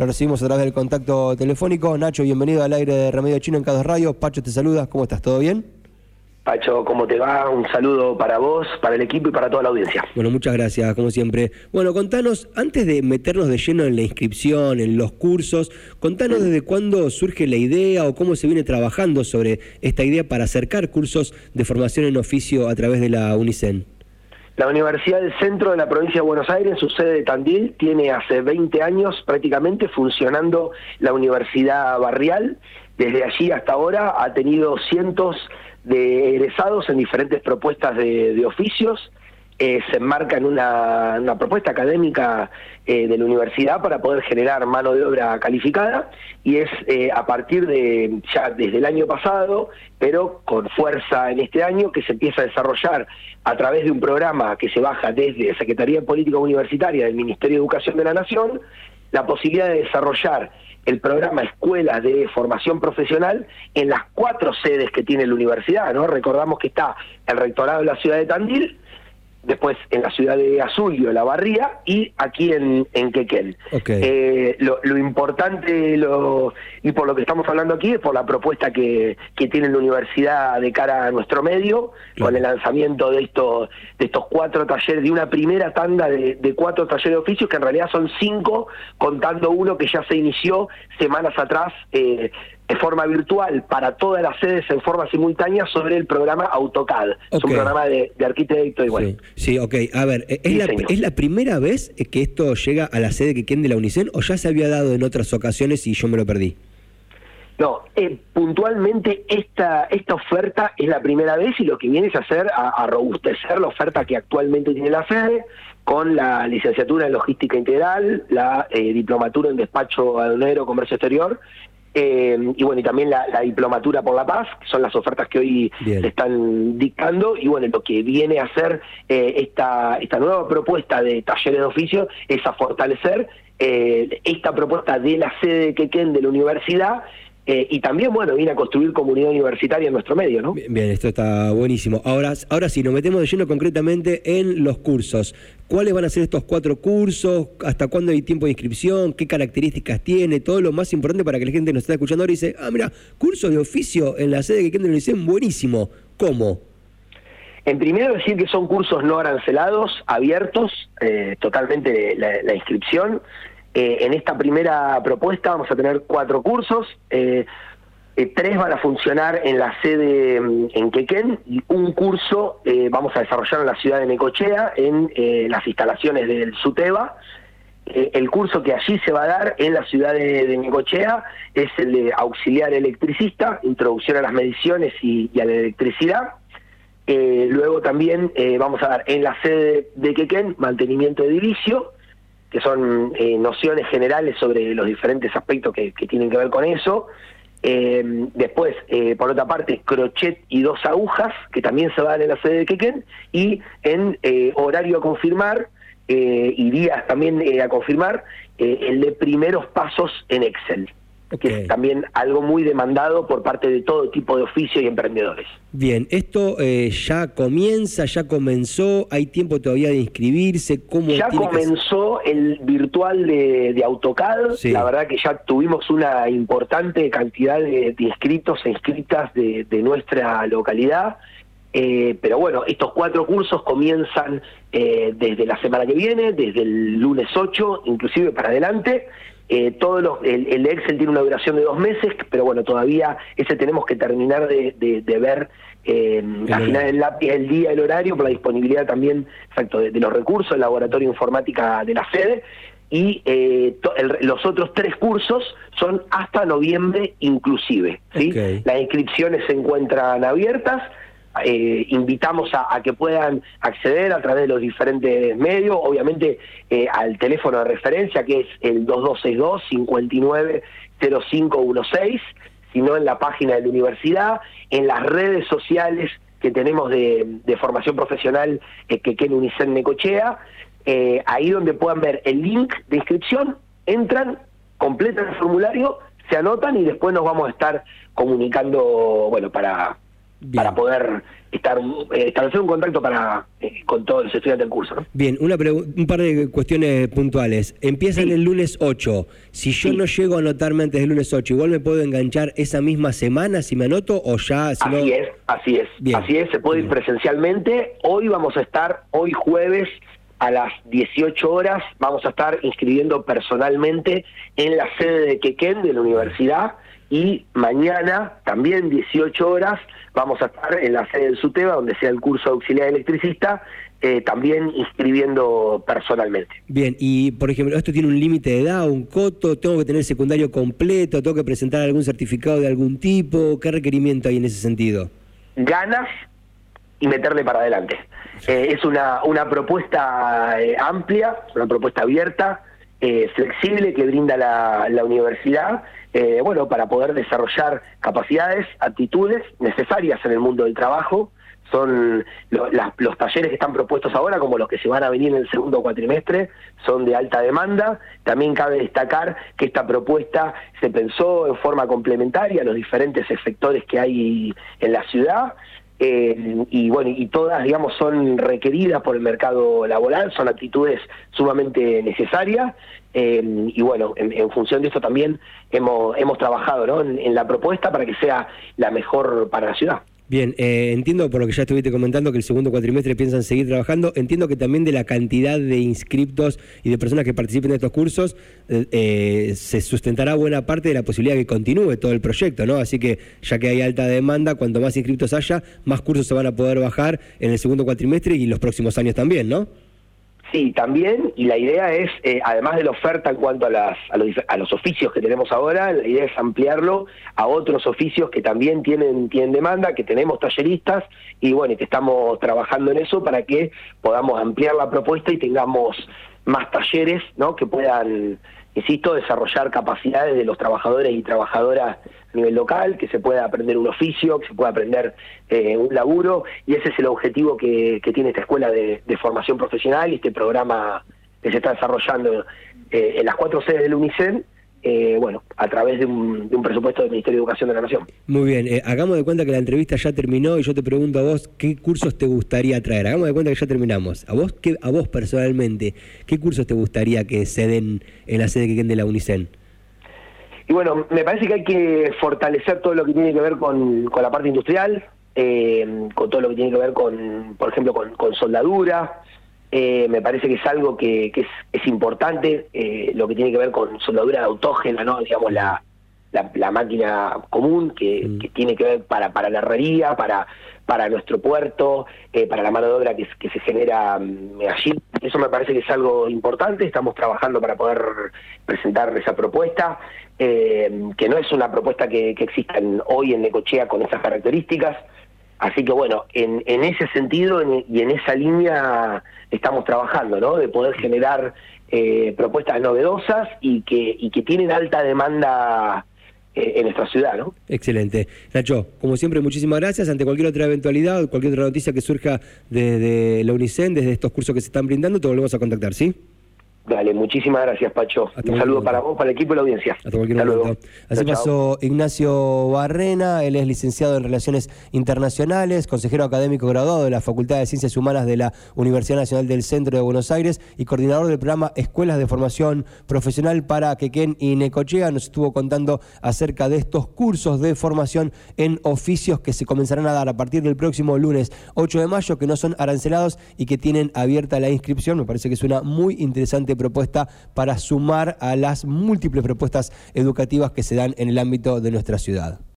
Lo recibimos a través del contacto telefónico. Nacho, bienvenido al aire de Remedio Chino en Cados Radio. Pacho te saluda, ¿cómo estás? ¿Todo bien? Pacho, ¿cómo te va? Un saludo para vos, para el equipo y para toda la audiencia. Bueno, muchas gracias, como siempre. Bueno, contanos, antes de meternos de lleno en la inscripción, en los cursos, contanos desde cuándo surge la idea o cómo se viene trabajando sobre esta idea para acercar cursos de formación en oficio a través de la UNICEN. La Universidad del Centro de la Provincia de Buenos Aires, su sede de Tandil, tiene hace 20 años prácticamente funcionando la Universidad Barrial. Desde allí hasta ahora ha tenido cientos de egresados en diferentes propuestas de, oficios. Eh, se enmarca en una, propuesta académica eh, de la universidad para poder generar mano de obra calificada y es eh, a partir de ya desde el año pasado, pero con fuerza en este año, que se empieza a desarrollar a través de un programa que se baja desde Secretaría de Política Universitaria del Ministerio de Educación de la Nación, la posibilidad de desarrollar el programa Escuelas de Formación Profesional en las cuatro sedes que tiene la universidad, ¿no? Recordamos que está el rectorado de la ciudad de Tandil, después en la ciudad de Azulio, La Barría, y aquí en, en Quequén. Eh, lo, importante lo, y por lo que estamos hablando aquí es por la propuesta que, que tiene la universidad de cara a nuestro medio, con el lanzamiento de estos, de estos cuatro talleres, de una primera tanda de, de cuatro talleres de oficios, que en realidad son cinco, contando uno que ya se inició semanas atrás. Eh, de forma virtual para todas las sedes en forma simultánea sobre el programa AutoCAD. Es un programa de, arquitecto y bueno. Sí, ok. A ver, ¿es la, ¿es la, primera vez que esto llega a la sede que quede de la UNICEN o ya se había dado en otras ocasiones y yo me lo perdí? No, eh, puntualmente esta, esta oferta es la primera vez y lo que viene es hacer a, robustecer la oferta que actualmente tiene la sede con la licenciatura en logística integral, la eh, diplomatura en despacho aduanero, comercio exterior eh, y bueno, y también la, diplomatura por la paz, que son las ofertas que hoy se están dictando, y bueno, lo que viene a hacer eh, esta, esta nueva propuesta de talleres de oficio es a fortalecer eh, esta propuesta de la sede de Quequén de la universidad eh, y también, bueno, viene a construir comunidad universitaria en nuestro medio, ¿no? Bien, esto está buenísimo. Ahora, ahora sí, nos metemos de lleno concretamente en los cursos. ¿Cuáles van a ser estos cuatro cursos? ¿Hasta cuándo hay tiempo de inscripción? ¿Qué características tiene? Todo lo más importante para que la gente nos esté escuchando ahora y dice, ah, mira, curso de oficio en la sede que queda en el buenísimo. ¿Cómo? En primero decir que son cursos no arancelados, abiertos, eh, totalmente la inscripción. Eh, en esta primera propuesta vamos a tener cuatro cursos. Eh, eh, tres van a funcionar en la sede mm, en Quequén y un curso vamos a desarrollar en la ciudad de Necochea, en las instalaciones del SUTEBA. el curso que allí se va a dar en la ciudad de, Necochea es el de auxiliar electricista, introducción a las mediciones y, a la electricidad. luego también vamos a dar en la sede de Quequén mantenimiento de edilicio que son eh, nociones generales sobre los diferentes aspectos que, tienen que ver con eso. Eh, después, eh, por otra parte, crochet y dos agujas, que también se van en la sede de Quequén, y en horario a confirmar y días también a confirmar, el de primeros pasos en Excel que es también algo muy demandado por parte de todo tipo de oficios y emprendedores. Bien, esto eh, ya comienza, ya comenzó, hay tiempo todavía de inscribirse, ¿cómo Ya comenzó el virtual de, AutoCAD, la verdad que ya tuvimos una importante cantidad de, inscritos e inscritas de, nuestra localidad. Eh, pero bueno, estos cuatro cursos comienzan eh, desde la semana que viene, desde el lunes 8, inclusive para adelante, eh, todos los, el, Excel tiene una duración de dos meses, pero bueno, todavía ese tenemos que terminar de, ver eh, al final lápiz el día, el horario, por la disponibilidad también exacto, de, los recursos del laboratorio informática de la sede. Y eh, los otros tres cursos son hasta noviembre inclusive. ¿sí? Las inscripciones se encuentran abiertas eh, invitamos a, que puedan acceder a través de los diferentes medios, obviamente eh, al teléfono de referencia que es el 2262-590516, sino en la página de la universidad, en las redes sociales que tenemos de, formación profesional eh, que en Unicen Necochea, ahí donde puedan ver el link de inscripción, entran, completan el formulario, se anotan y después nos vamos a estar comunicando, bueno, para para poder estar eh, establecer un contacto para eh, con todos los estudiantes del curso. Bien, una un par de cuestiones puntuales. Empieza el lunes 8. Si yo no llego a anotarme antes del lunes 8, ¿igual me puedo enganchar esa misma semana si me anoto o ya? Si así es, así es. Así es, se puede ir presencialmente. Hoy vamos a estar, hoy jueves, a las 18 horas, vamos a estar inscribiendo personalmente en la sede de Quequén de la universidad y mañana, también 18 horas, vamos a estar en la sede del SUTEBA, donde sea el curso de auxiliar electricista, eh, también inscribiendo personalmente. Bien, y por ejemplo, ¿esto tiene un límite de edad, un coto? ¿Tengo que tener secundario completo? ¿Tengo que presentar algún certificado de algún tipo? ¿Qué requerimiento hay en ese sentido? Ganas y meterle para adelante. Eh, es una, una propuesta eh, amplia, una propuesta abierta, flexible que brinda la, universidad eh, bueno, para poder desarrollar capacidades, actitudes necesarias en el mundo del trabajo. Son los talleres que están propuestos ahora, como los que se van a venir en el segundo cuatrimestre, son de alta demanda. También cabe destacar que esta propuesta se pensó en forma complementaria a los diferentes sectores que hay en la ciudad. Eh, y bueno, y todas, digamos, son requeridas por el mercado laboral, son actitudes sumamente necesarias, eh, y bueno, en, función de esto también hemos, hemos trabajado ¿no? en la propuesta para que sea la mejor para la ciudad. Bien, eh, entiendo por lo que ya estuviste comentando que el segundo cuatrimestre piensan seguir trabajando. Entiendo que también de la cantidad de inscriptos y de personas que participen de estos cursos eh, eh, se sustentará buena parte de la posibilidad de que continúe todo el proyecto, ¿no? Así que ya que hay alta demanda, cuanto más inscriptos haya, más cursos se van a poder bajar en el segundo cuatrimestre y los próximos años también, ¿no? Sí, también, y la idea es, eh, además de la oferta en cuanto a, las, a, los, a los oficios que tenemos ahora, la idea es ampliarlo a otros oficios que también tienen, tienen demanda, que tenemos talleristas, y bueno, que estamos trabajando en eso para que podamos ampliar la propuesta y tengamos más talleres, ¿no? Que puedan insisto, desarrollar capacidades de los trabajadores y trabajadoras a nivel local, que se pueda aprender un oficio, que se pueda aprender eh, un laburo, y ese es el objetivo que, tiene esta escuela de, formación profesional y este programa que se está desarrollando eh, en las cuatro sedes del UNICEN eh, bueno, a través de un, presupuesto del Ministerio de Educación de la Nación. Muy bien, eh, hagamos de cuenta que la entrevista ya terminó y yo te pregunto a vos qué cursos te gustaría traer. Hagamos de cuenta que ya terminamos. A vos, qué, a vos personalmente, ¿qué cursos te gustaría que se den en la sede que quede de la UNICEN? Y bueno, me parece que hay que fortalecer todo lo que tiene que ver con, la parte industrial, eh, con todo lo que tiene que ver con, por ejemplo, con soldadura, eh, me parece que es algo que, es, importante, eh, lo que tiene que ver con soldadura autógena, ¿no? digamos, la, la, máquina común que, mm. que, tiene que ver para, para la herrería, para, para nuestro puerto, eh, para la mano de obra que, que se genera mm, allí. Eso me parece que es algo importante, estamos trabajando para poder presentar esa propuesta, que no es una propuesta que, que exista hoy en Necochea con esas características. Así que bueno, en, en ese sentido y en esa línea estamos trabajando, ¿no? De poder generar eh, propuestas novedosas y que, y que tienen alta demanda eh, en nuestra ciudad, ¿no? Excelente. Nacho, como siempre, muchísimas gracias. Ante cualquier otra eventualidad, cualquier otra noticia que surja desde la UNICEN, desde estos cursos que se están brindando, te volvemos a contactar, ¿sí? Dale, muchísimas gracias, Pacho. Un saludo para vos, para el equipo y la audiencia. Hasta cualquier momento. Así pasó Ignacio Barrena, él es licenciado en Relaciones Internacionales, consejero académico graduado de la Facultad de Ciencias Humanas de la Universidad Nacional del Centro de Buenos Aires y coordinador del programa Escuelas de Formación Profesional para Quequén y Necochea. Nos estuvo contando acerca de estos cursos de formación en oficios que se comenzarán a dar a partir del próximo lunes 8 de mayo, que no son arancelados y que tienen abierta la inscripción. Me parece que es una muy propuesta para sumar a las múltiples propuestas educativas que se dan en el ámbito de nuestra ciudad.